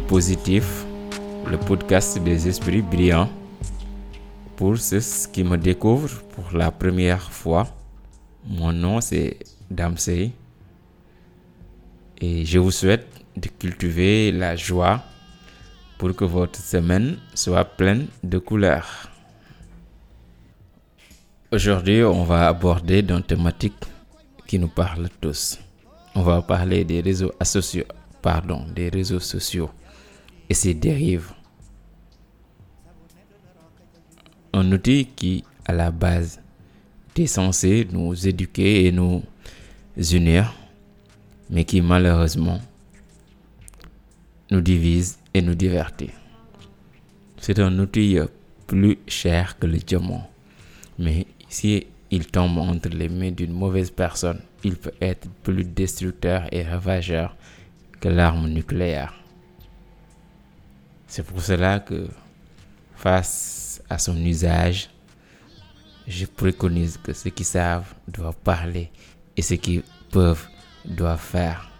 Positif, le podcast des esprits brillants. Pour ceux qui me découvrent pour la première fois, mon nom c'est Damsey et je vous souhaite de cultiver la joie pour que votre semaine soit pleine de couleurs. Aujourd'hui, on va aborder une thématique qui nous parle tous. On va parler des réseaux sociaux, pardon, des réseaux sociaux et ses dérives. Un outil qui, à la base, est censé nous éduquer et nous unir, mais qui malheureusement nous divise et nous divertit. C'est un outil plus cher que le diamant, mais si il tombe entre les mains d'une mauvaise personne, il peut être plus destructeur et ravageur que l'arme nucléaire. C'est pour cela que, face à son usage, je préconise que ceux qui savent doivent parler et ceux qui peuvent doivent faire.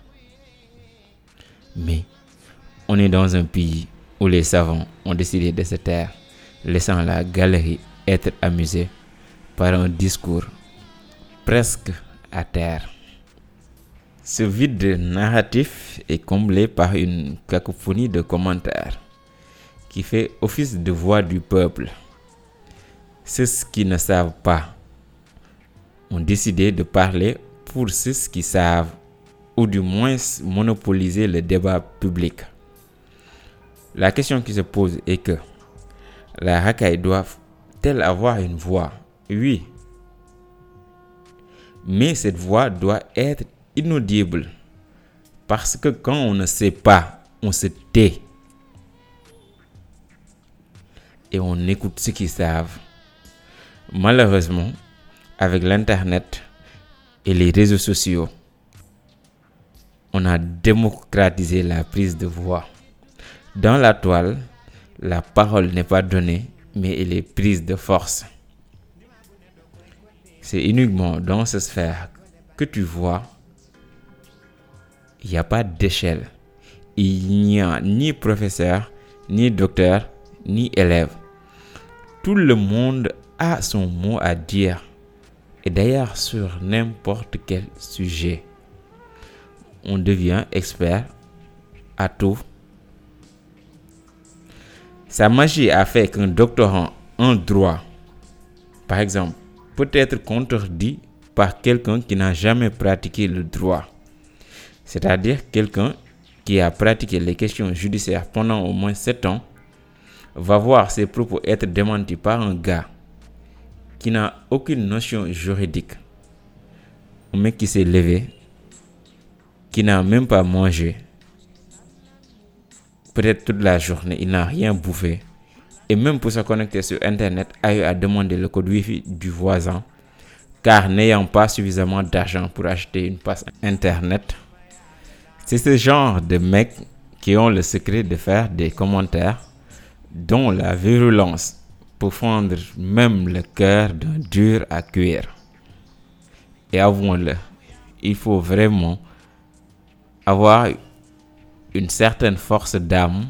Mais on est dans un pays où les savants ont décidé de se taire, laissant la galerie être amusée par un discours presque à terre. Ce vide narratif est comblé par une cacophonie de commentaires qui fait office de voix du peuple. Ceux qui ne savent pas ont décidé de parler pour ceux qui savent ou du moins monopoliser le débat public. La question qui se pose est que la racaille doit-elle avoir une voix? Oui. Mais cette voix doit être inaudible. Parce que quand on ne sait pas, on se tait. Et on écoute ceux qui savent. Malheureusement, avec l'Internet et les réseaux sociaux, on a démocratisé la prise de voix. Dans la toile, la parole n'est pas donnée, mais elle est prise de force. C'est uniquement dans cette sphère que tu vois, il n'y a pas d'échelle. Il n'y a ni professeur, ni docteur, ni élève. Tout le monde a son mot à dire. Et d'ailleurs sur n'importe quel sujet. On devient expert à tout. Sa magie a fait qu'un doctorant en droit, par exemple, peut être contredit par quelqu'un qui n'a jamais pratiqué le droit. C'est-à-dire quelqu'un qui a pratiqué les questions judiciaires pendant au moins 7 ans va voir ses propos être démentis par un gars qui n'a aucune notion juridique. Un mec qui s'est levé, qui n'a même pas mangé. Peut-être toute la journée, il n'a rien bouffé. Et même pour se connecter sur Internet, a eu à demander le code Wi-Fi du voisin. Car n'ayant pas suffisamment d'argent pour acheter une passe Internet, c'est ce genre de mecs qui ont le secret de faire des commentaires dont la virulence peut fendre même le cœur d'un dur à cuire. Et avouons-le, il faut vraiment avoir une certaine force d'âme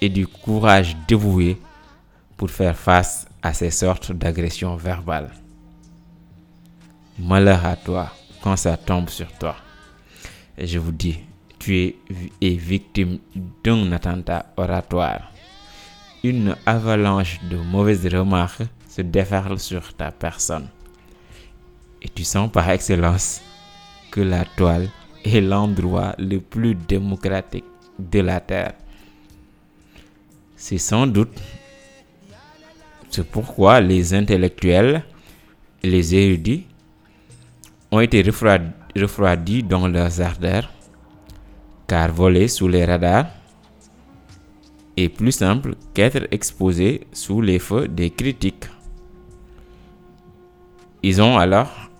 et du courage dévoué pour faire face à ces sortes d'agressions verbales. Malheur à toi quand ça tombe sur toi. Je vous dis, tu es victime d'un attentat oratoire. Une avalanche de mauvaises remarques se déferle sur ta personne. Et tu sens par excellence que la toile est l'endroit le plus démocratique de la Terre. C'est sans doute c'est pourquoi les intellectuels les érudits ont été refroidis, refroidis dans leurs ardeurs, car volés sous les radars, est plus simple qu'être exposé sous les feux des critiques. Ils ont alors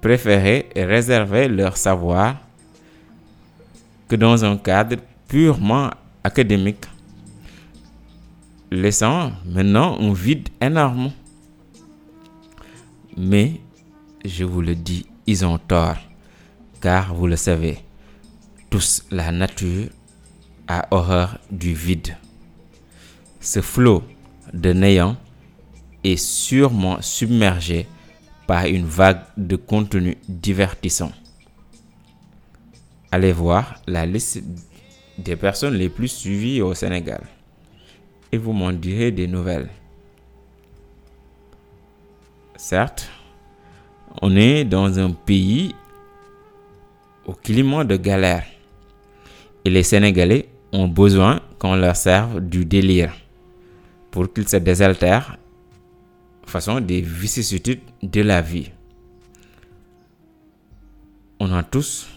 préféré réserver leur savoir que dans un cadre purement académique, laissant maintenant un vide énorme. Mais, je vous le dis, ils ont tort, car vous le savez, tous la nature a horreur du vide. Ce flot de néant est sûrement submergé par une vague de contenu divertissant. Allez voir la liste des personnes les plus suivies au Sénégal et vous m'en direz des nouvelles. Certes, on est dans un pays au climat de galère et les Sénégalais ont besoin qu'on leur serve du délire pour qu'ils se désaltèrent façon des vicissitudes de la vie. On a tous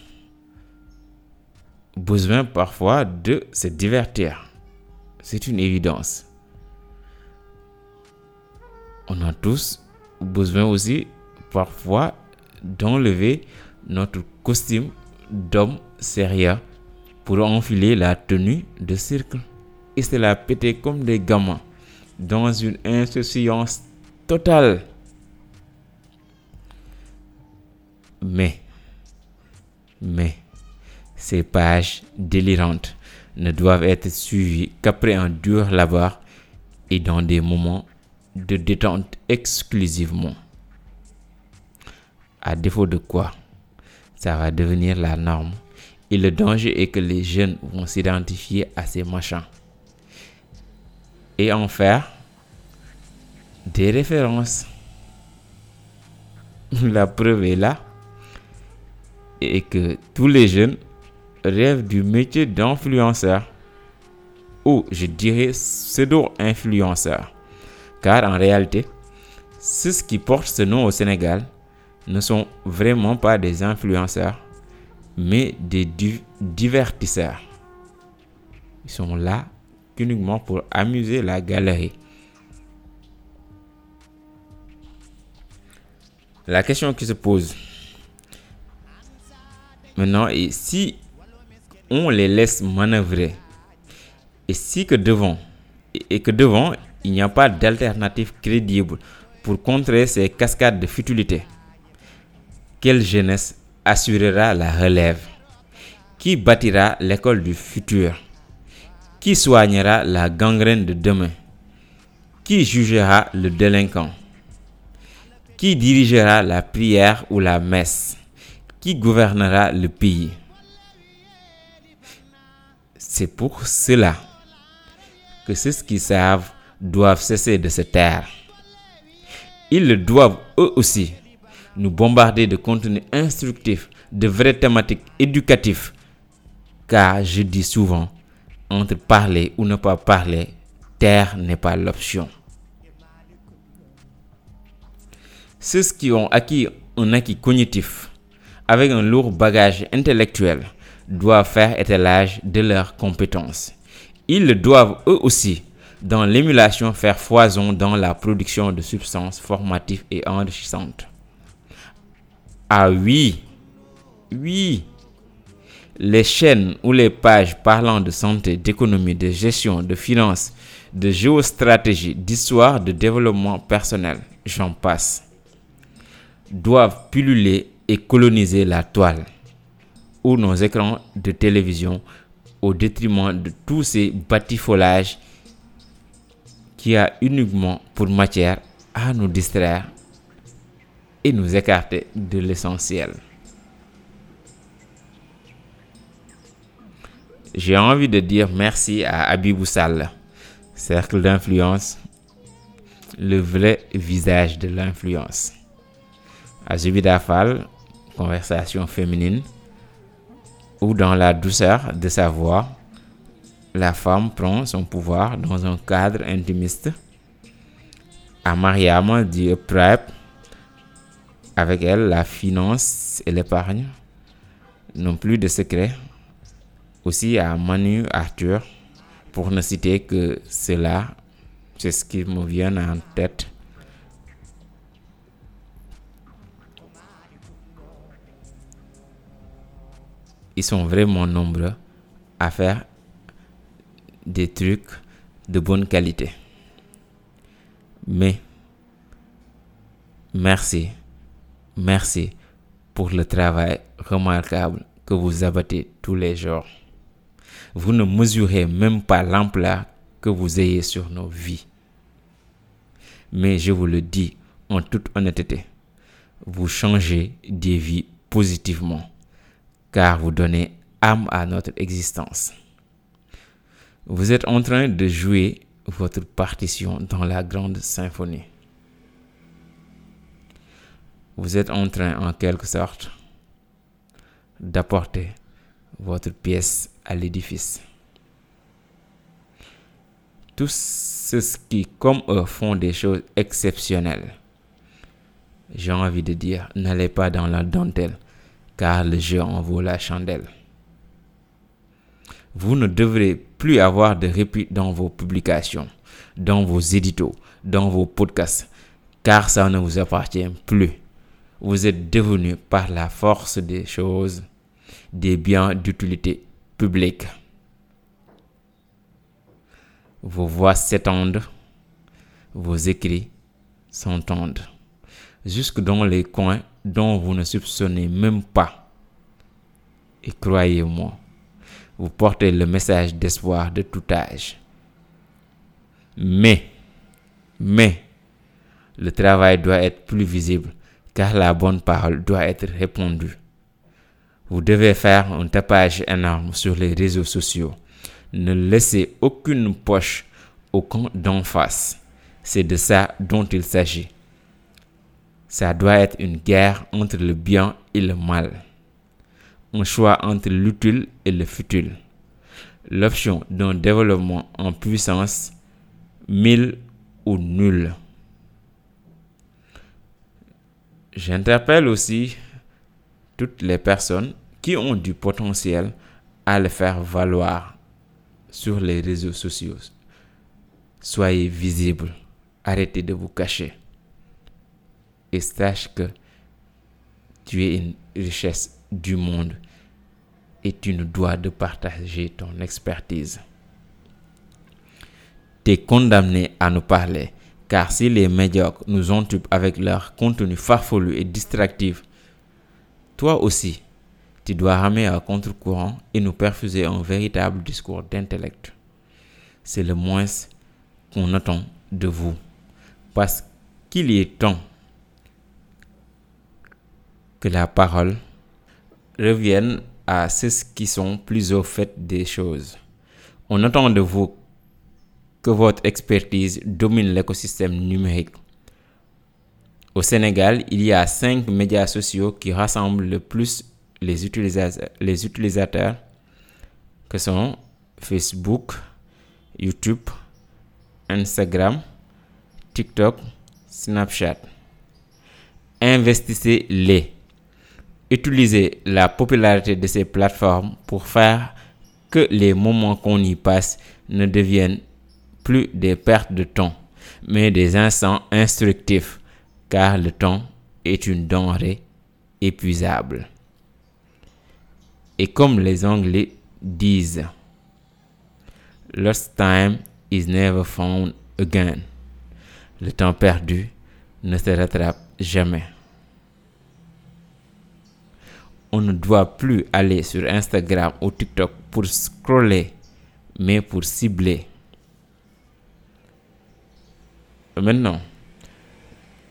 besoin parfois de se divertir. C'est une évidence. On a tous besoin aussi parfois d'enlever notre costume d'homme sérieux pour enfiler la tenue de cercle et se la péter comme des gamins dans une insouciance totale. Mais, mais, ces pages délirantes ne doivent être suivies qu'après un dur labeur et dans des moments de détente exclusivement. À défaut de quoi, ça va devenir la norme et le danger est que les jeunes vont s'identifier à ces machins et en faire des références. La preuve est là et que tous les jeunes rêvent du métier d'influenceur ou je dirais pseudo-influenceur. Car en réalité, ceux qui portent ce nom au Sénégal ne sont vraiment pas des influenceurs, mais des divertisseurs. Ils sont là uniquement pour amuser la galerie. La question qui se pose maintenant est si on les laisse manœuvrer et si que devant et que devant il n'y a pas d'alternative crédible pour contrer ces cascades de futilité, quelle jeunesse assurera la relève? Qui bâtira l'école du futur? Qui soignera la gangrène de demain? Qui jugera le délinquant? Qui dirigera la prière ou la messe? Qui gouvernera le pays? C'est pour cela que ceux qui savent doivent cesser de se taire. Ils doivent eux aussi nous bombarder de contenu instructif, de vraies thématiques éducatives. Car je dis souvent, entre parler ou ne pas parler, taire n'est pas l'option. Ceux qui ont acquis un acquis cognitif avec un lourd bagage intellectuel doivent faire étalage de leurs compétences. Ils doivent eux aussi dans l'émulation faire foison dans la production de substances formatives et enrichissantes. Ah oui, oui, les chaînes ou les pages parlant de santé, d'économie, de gestion, de finances, de géostratégie, d'histoire, de développement personnel, j'en passe, doivent pulluler et coloniser la toile ou nos écrans de télévision au détriment de tous ces batifolages qui a uniquement pour matière à nous distraire et nous écarter de l'essentiel. J'ai envie de dire merci à Abibou Sall, cercle d'influence, le vrai visage de l'influence. À Zubida Fall, conversation féminine, où dans la douceur de sa voix, la femme prend son pouvoir dans un cadre intimiste. À Mariama dit Prep, avec elle, la finance et l'épargne n'ont plus de secret. Aussi à Manu Arthur, pour ne citer que cela, c'est ce qui me vient en tête. Ils sont vraiment nombreux à faire des trucs de bonne qualité. Mais merci, merci pour le travail remarquable que vous abattez tous les jours. Vous ne mesurez même pas l'ampleur que vous ayez sur nos vies. Mais je vous le dis en toute honnêteté, vous changez des vies positivement, car vous donnez âme à notre existence. Vous êtes en train de jouer votre partition dans la grande symphonie. Vous êtes en train, en quelque sorte, d'apporter votre pièce à l'édifice. Tous ceux qui, comme eux, font des choses exceptionnelles, j'ai envie de dire, n'allez pas dans la dentelle, car le jeu en vaut la chandelle. Vous ne devrez plus avoir de répit dans vos publications, dans vos éditos, dans vos podcasts, car ça ne vous appartient plus. Vous êtes devenu par la force des choses des biens d'utilité publique. Vos voix s'étendent, vos écrits s'entendent, jusque dans les coins dont vous ne soupçonnez même pas. Et croyez-moi, vous portez le message d'espoir de tout âge. Mais, mais, le travail doit être plus visible car la bonne parole doit être répandue. Vous devez faire un tapage énorme sur les réseaux sociaux. Ne laissez aucune poche au camp d'en face. C'est de ça dont il s'agit. Ça doit être une guerre entre le bien et le mal. Un choix entre l'utile et le futile. L'option d'un développement en puissance, mille ou nul. J'interpelle aussi toutes les personnes qui ont du potentiel à le faire valoir sur les réseaux sociaux. Soyez visibles, arrêtez de vous cacher et sache que tu es une richesse du monde et tu ne dois de partager ton expertise. Tu es condamné à nous parler car si les médiocres nous occupent avec leur contenu farfelu et distractif, toi aussi, tu dois ramer à contre-courant et nous perfuser un véritable discours d'intellect. C'est le moins qu'on attend de vous. Parce qu'il est temps que la parole revienne à ceux qui sont plus au fait des choses. On attend de vous que votre expertise domine l'écosystème numérique au Sénégal, il y a cinq médias sociaux qui rassemblent le plus les utilisateurs, que sont Facebook, YouTube, Instagram, TikTok, Snapchat. Investissez-les. Utilisez la popularité de ces plateformes pour faire que les moments qu'on y passe ne deviennent plus des pertes de temps, mais des instants instructifs car le temps est une denrée épuisable. Et comme les Anglais disent, Lost time is never found again. Le temps perdu ne se rattrape jamais. On ne doit plus aller sur Instagram ou TikTok pour scroller, mais pour cibler. Maintenant,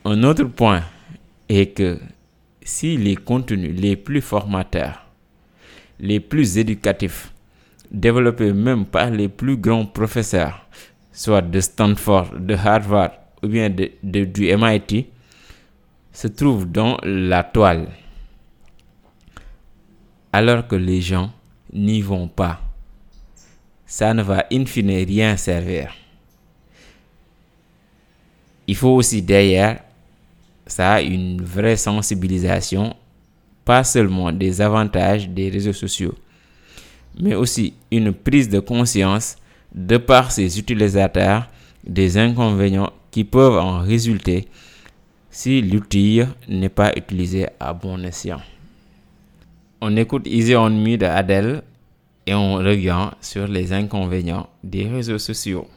un autre point est que si les contenus les plus formateurs, les plus éducatifs, développés même par les plus grands professeurs, soit de Stanford, de Harvard ou bien du MIT, se trouvent dans la toile, alors que les gens n'y vont pas, ça ne va in fine rien servir. Il faut aussi derrière ça a une vraie sensibilisation, pas seulement des avantages des réseaux sociaux, mais aussi une prise de conscience de par ses utilisateurs des inconvénients qui peuvent en résulter si l'outil n'est pas utilisé à bon escient. On écoute Easy on Me de Adele et on revient sur les inconvénients des réseaux sociaux.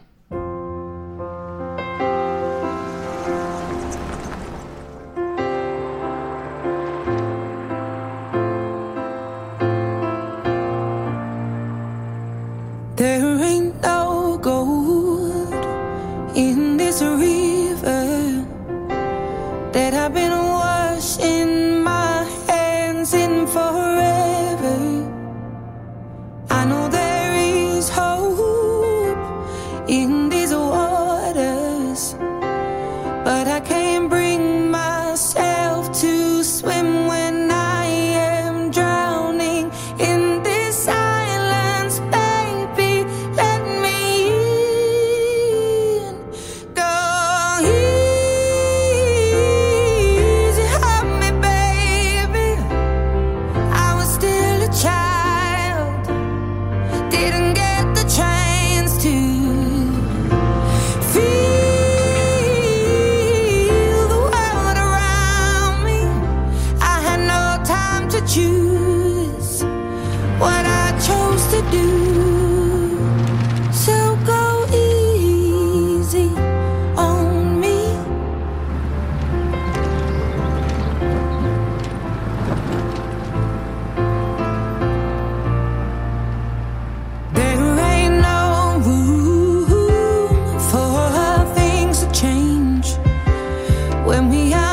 When we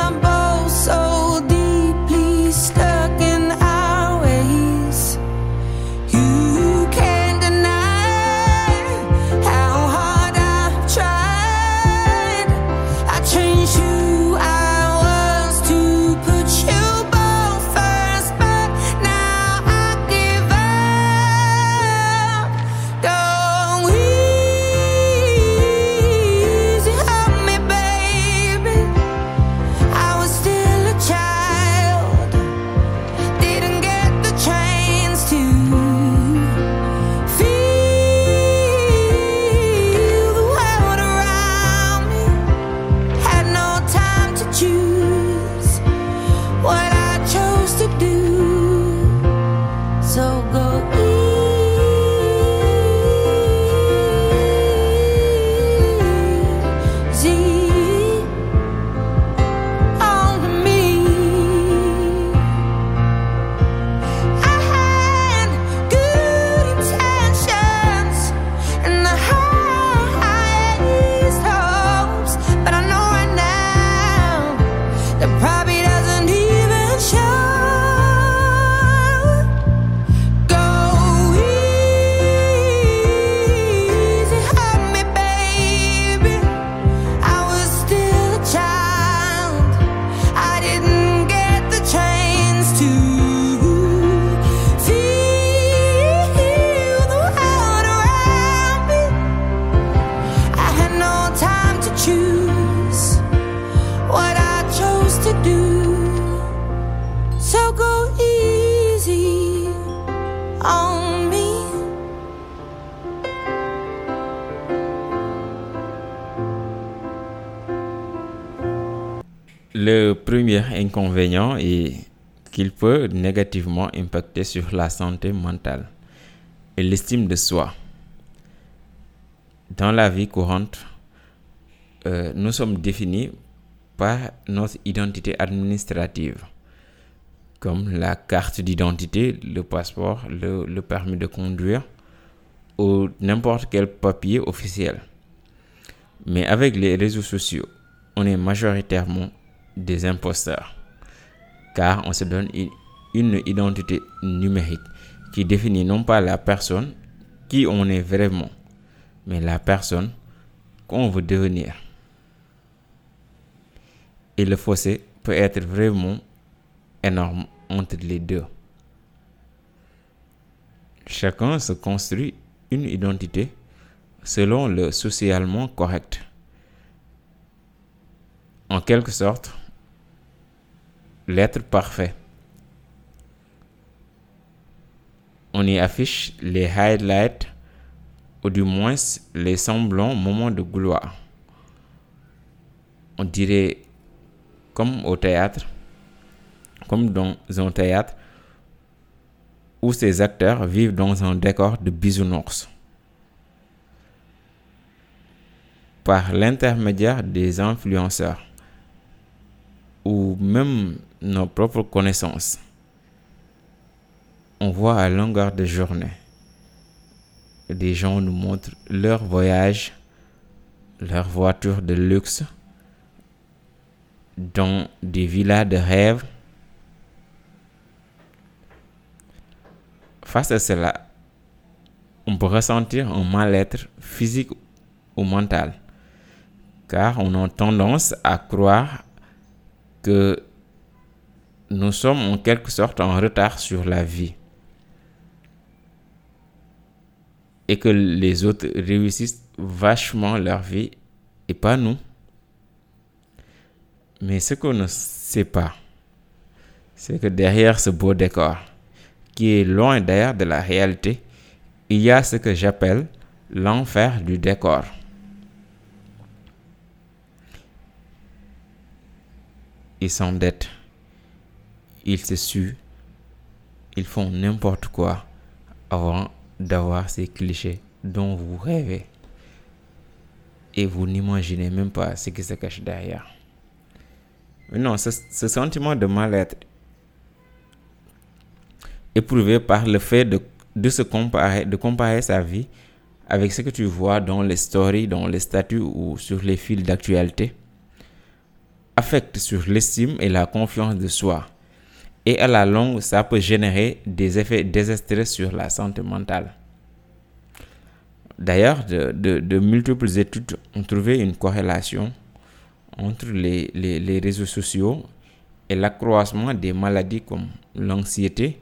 Le premier inconvénient est qu'il peut négativement impacter sur la santé mentale et l'estime de soi. Dans la vie courante, euh, nous sommes définis par notre identité administrative, comme la carte d'identité, le passeport, le, le permis de conduire ou n'importe quel papier officiel. Mais avec les réseaux sociaux, on est majoritairement des imposteurs, car on se donne une- identité numérique qui définit non pas la personne qui on est vraiment, mais la personne qu'on veut devenir. Et le fossé peut être vraiment énorme entre les deux. Chacun se construit une identité selon le socialement correct. En quelque sorte, l'être parfait. On y affiche les highlights ou du moins les semblants moments de gloire. On dirait comme au théâtre, comme dans un théâtre où ces acteurs vivent dans un décor de bisounours. Par l'intermédiaire des influenceurs ou même nos propres connaissances, on voit à longueur de journée des gens nous montrent leur voyage, leur voiture de luxe dans des villas de rêve. Face à cela, on peut ressentir un mal-être physique ou mental, car on a tendance à croire que nous sommes en quelque sorte en retard sur la vie. et que les autres réussissent vachement leur vie et pas nous. Mais ce qu'on ne sait pas, c'est que derrière ce beau décor, qui est loin d'ailleurs de la réalité, il y a ce que j'appelle l'enfer du décor. Ils s'endettent, ils se suent, ils font n'importe quoi avant d'avoir ces clichés dont vous rêvez. Et vous n'imaginez même pas ce qui se cache derrière. Mais non, ce, sentiment de mal-être éprouvé par le fait de, de se comparer, de comparer sa vie avec ce que tu vois dans les stories, dans les statuts ou sur les fils d'actualité, affecte sur l'estime et la confiance de soi. Et à la longue, ça peut générer des effets désastreux sur la santé mentale. D'ailleurs, de, multiples études ont trouvé une corrélation entre les réseaux sociaux et l'accroissement des maladies comme l'anxiété,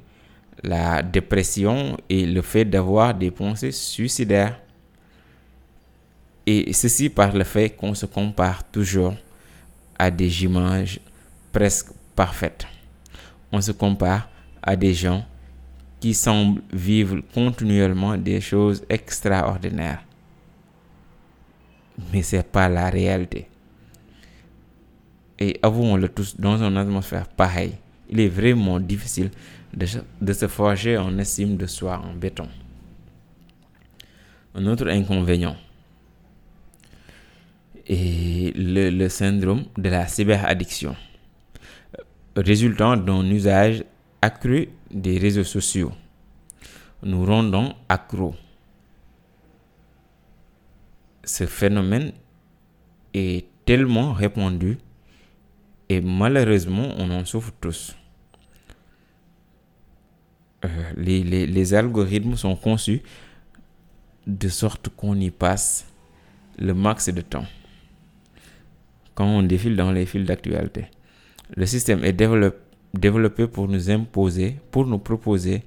la dépression et le fait d'avoir des pensées suicidaires. Et ceci par le fait qu'on se compare toujours à des images presque parfaites. On se compare à des gens qui semblent vivre continuellement des choses extraordinaires. Mais ce n'est pas la réalité. Et avouons-le tous, dans une atmosphère pareille, il est vraiment difficile de, se- forger en estime de soi en béton. Un autre inconvénient est le syndrome de la cyberaddiction, résultant d'un usage accru des réseaux sociaux, nous rendant accros. Ce phénomène est tellement répandu et malheureusement on en souffre tous. Euh, les, les- les algorithmes sont conçus de sorte qu'on y passe le max de temps quand on défile dans les fils d'actualité. Le système est développé, pour nous imposer, pour nous proposer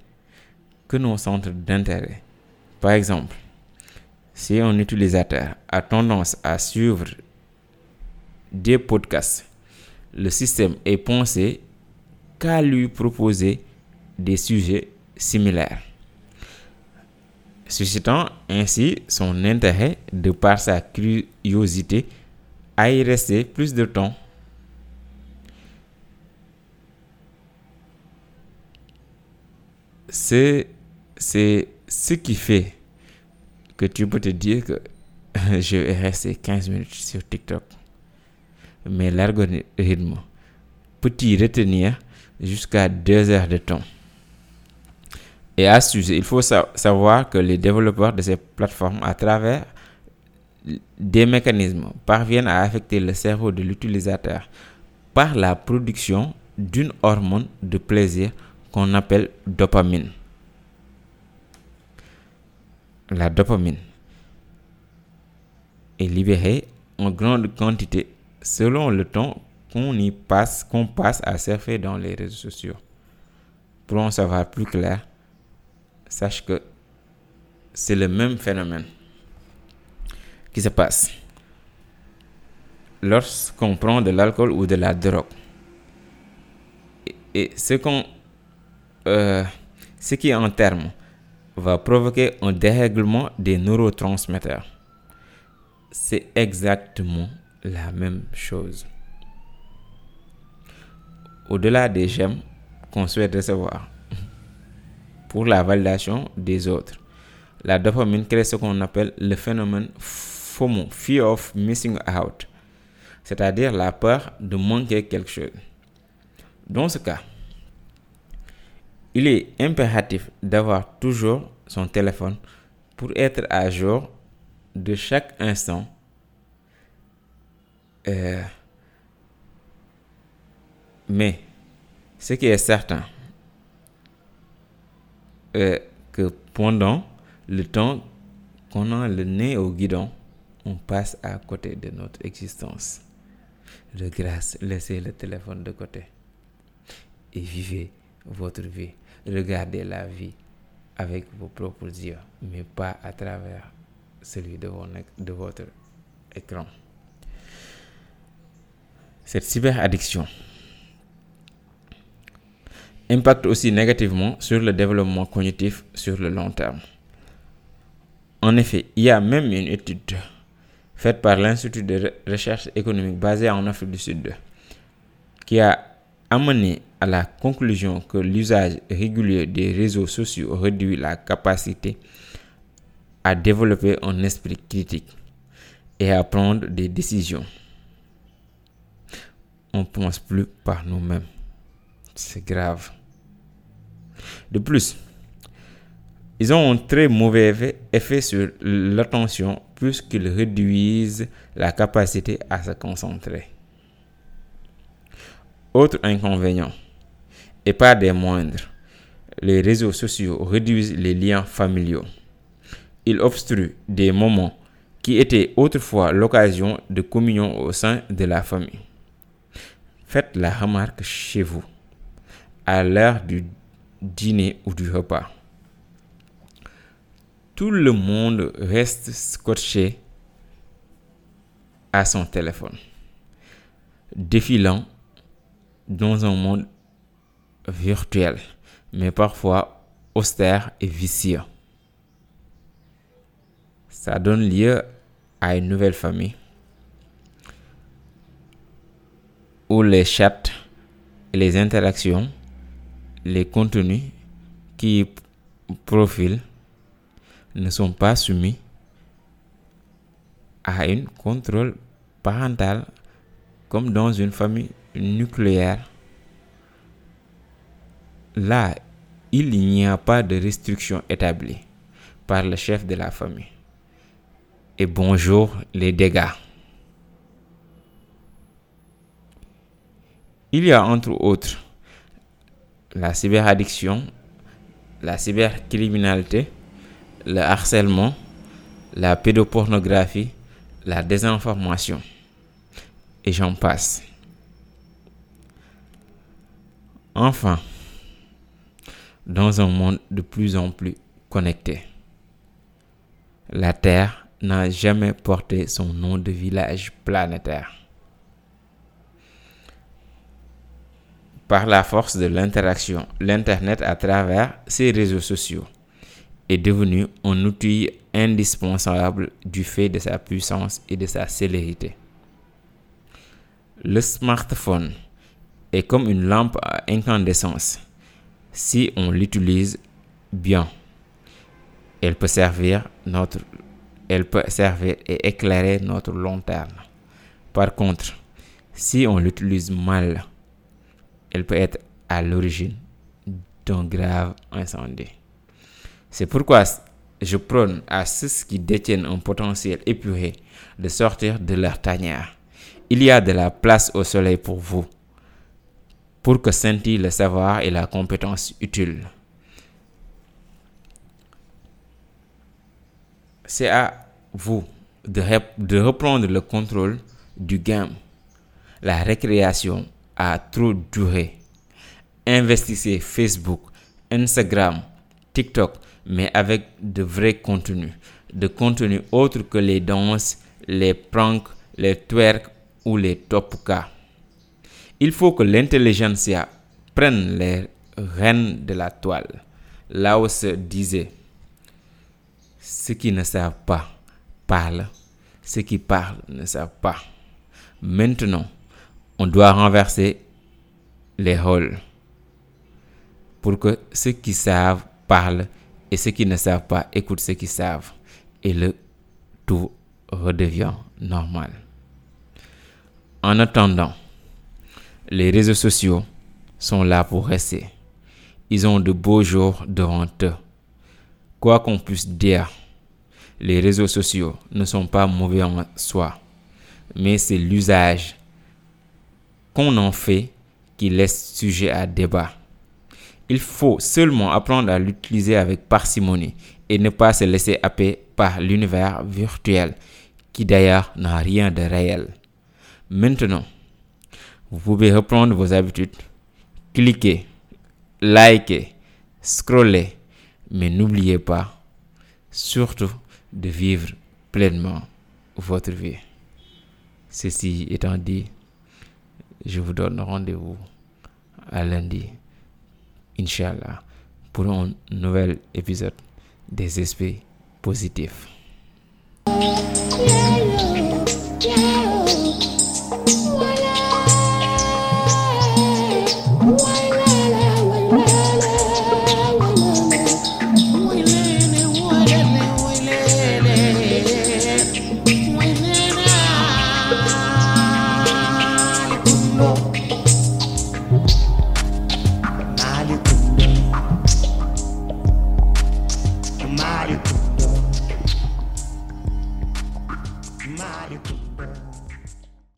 que nos centres d'intérêt. Par exemple, si un utilisateur a tendance à suivre des podcasts, le système est pensé qu'à lui proposer des sujets similaires, suscitant ainsi son intérêt de par sa curiosité à y rester plus de temps. C'est ce qui fait que tu peux te dire que je vais rester 15 minutes sur TikTok. Mais l'algorithme peut y retenir jusqu'à 2 heures de temps. Et à ce sujet, il faut sa- savoir que les développeurs de ces plateformes, à travers des mécanismes, parviennent à affecter le cerveau de l'utilisateur par la production d'une hormone de plaisir qu'on appelle dopamine. La dopamine est libérée en grande quantité selon le temps qu'on y passe, qu'on passe à surfer dans les réseaux sociaux. Pour en savoir plus clair, sache que c'est le même phénomène qui se passe lorsqu'on prend de l'alcool ou de la drogue. Et, et ce qu'on, euh, ce qui en termes va provoquer un dérèglement des neurotransmetteurs. C'est exactement la même chose. Au-delà des j'aime qu'on souhaite recevoir pour la validation des autres, la dopamine crée ce qu'on appelle le phénomène FOMO, Fear of Missing Out, c'est-à-dire la peur de manquer quelque chose. Dans ce cas, il est impératif d'avoir toujours son téléphone pour être à jour de chaque instant. Euh, mais ce qui est certain, est que pendant le temps qu'on a le nez au guidon, on passe à côté de notre existence. De grâce, laissez le téléphone de côté et vivez votre vie. Regardez la vie avec vos propres yeux, mais pas à travers celui de, vos- de votre écran. Cette cyberaddiction impacte aussi négativement sur le développement cognitif sur le long terme. En effet, il y a même une étude faite par l'Institut de re- recherche économique basé en Afrique du Sud qui a amené à la conclusion que l'usage régulier des réseaux sociaux réduit la capacité à développer un esprit critique et à prendre des décisions. On pense plus par nous-mêmes. C'est grave. De plus, ils ont un très mauvais effet sur l'attention puisqu'ils réduisent la capacité à se concentrer. Autre inconvénient, et pas des moindres, les réseaux sociaux réduisent les liens familiaux. Ils obstruent des moments qui étaient autrefois l'occasion de communion au sein de la famille. Faites la remarque chez vous, à l'heure du dîner ou du repas. Tout le monde reste scotché à son téléphone, défilant dans un monde virtuel, mais parfois austère et vicieux. Ça donne lieu à une nouvelle famille où les chats les interactions, les contenus qui profilent ne sont pas soumis à un contrôle parental comme dans une famille nucléaire. Là, il n'y a pas de restriction établie par le chef de la famille. Et bonjour les dégâts. Il y a entre autres la cyberaddiction, la cybercriminalité, le harcèlement, la pédopornographie, la désinformation. Et j'en passe. Enfin, dans un monde de plus en plus connecté, la Terre n'a jamais porté son nom de village planétaire. Par la force de l'interaction, l'Internet à travers ses réseaux sociaux est devenu un outil indispensable du fait de sa puissance et de sa célérité. Le smartphone est comme une lampe à incandescence. Si on l'utilise bien, elle peut servir notre elle peut servir et éclairer notre long terme. Par contre, si on l'utilise mal, elle peut être à l'origine d'un grave incendie. C'est pourquoi je prône à ceux qui détiennent un potentiel épuré de sortir de leur tanière. Il y a de la place au soleil pour vous, pour que scintille le savoir et la compétence utile. C'est à vous de, rep- de reprendre le contrôle du game. La récréation a trop duré. Investissez Facebook, Instagram, TikTok, mais avec de vrais contenus. De contenus autres que les danses, les pranks, les twerks ou les top cas. Il faut que l'intelligentsia prenne les rênes de la toile. Là où se disait Ceux qui ne savent pas parlent. Ceux qui parlent ne savent pas. Maintenant, on doit renverser les rôles pour que ceux qui savent parlent et ceux qui ne savent pas écoutent ceux qui savent et le tout redevient normal. En attendant, les réseaux sociaux sont là pour rester. Ils ont de beaux jours devant eux. Quoi qu'on puisse dire, les réseaux sociaux ne sont pas mauvais en soi, mais c'est l'usage qu'on en fait qui laisse sujet à débat. Il faut seulement apprendre à l'utiliser avec parcimonie et ne pas se laisser happer par l'univers virtuel qui d'ailleurs n'a rien de réel. Maintenant, vous pouvez reprendre vos habitudes, cliquer, liker, scroller, mais n'oubliez pas, surtout, de vivre pleinement votre vie. Ceci étant dit, je vous donne rendez-vous à lundi, Inch'Allah, pour un nouvel épisode des esprits positifs.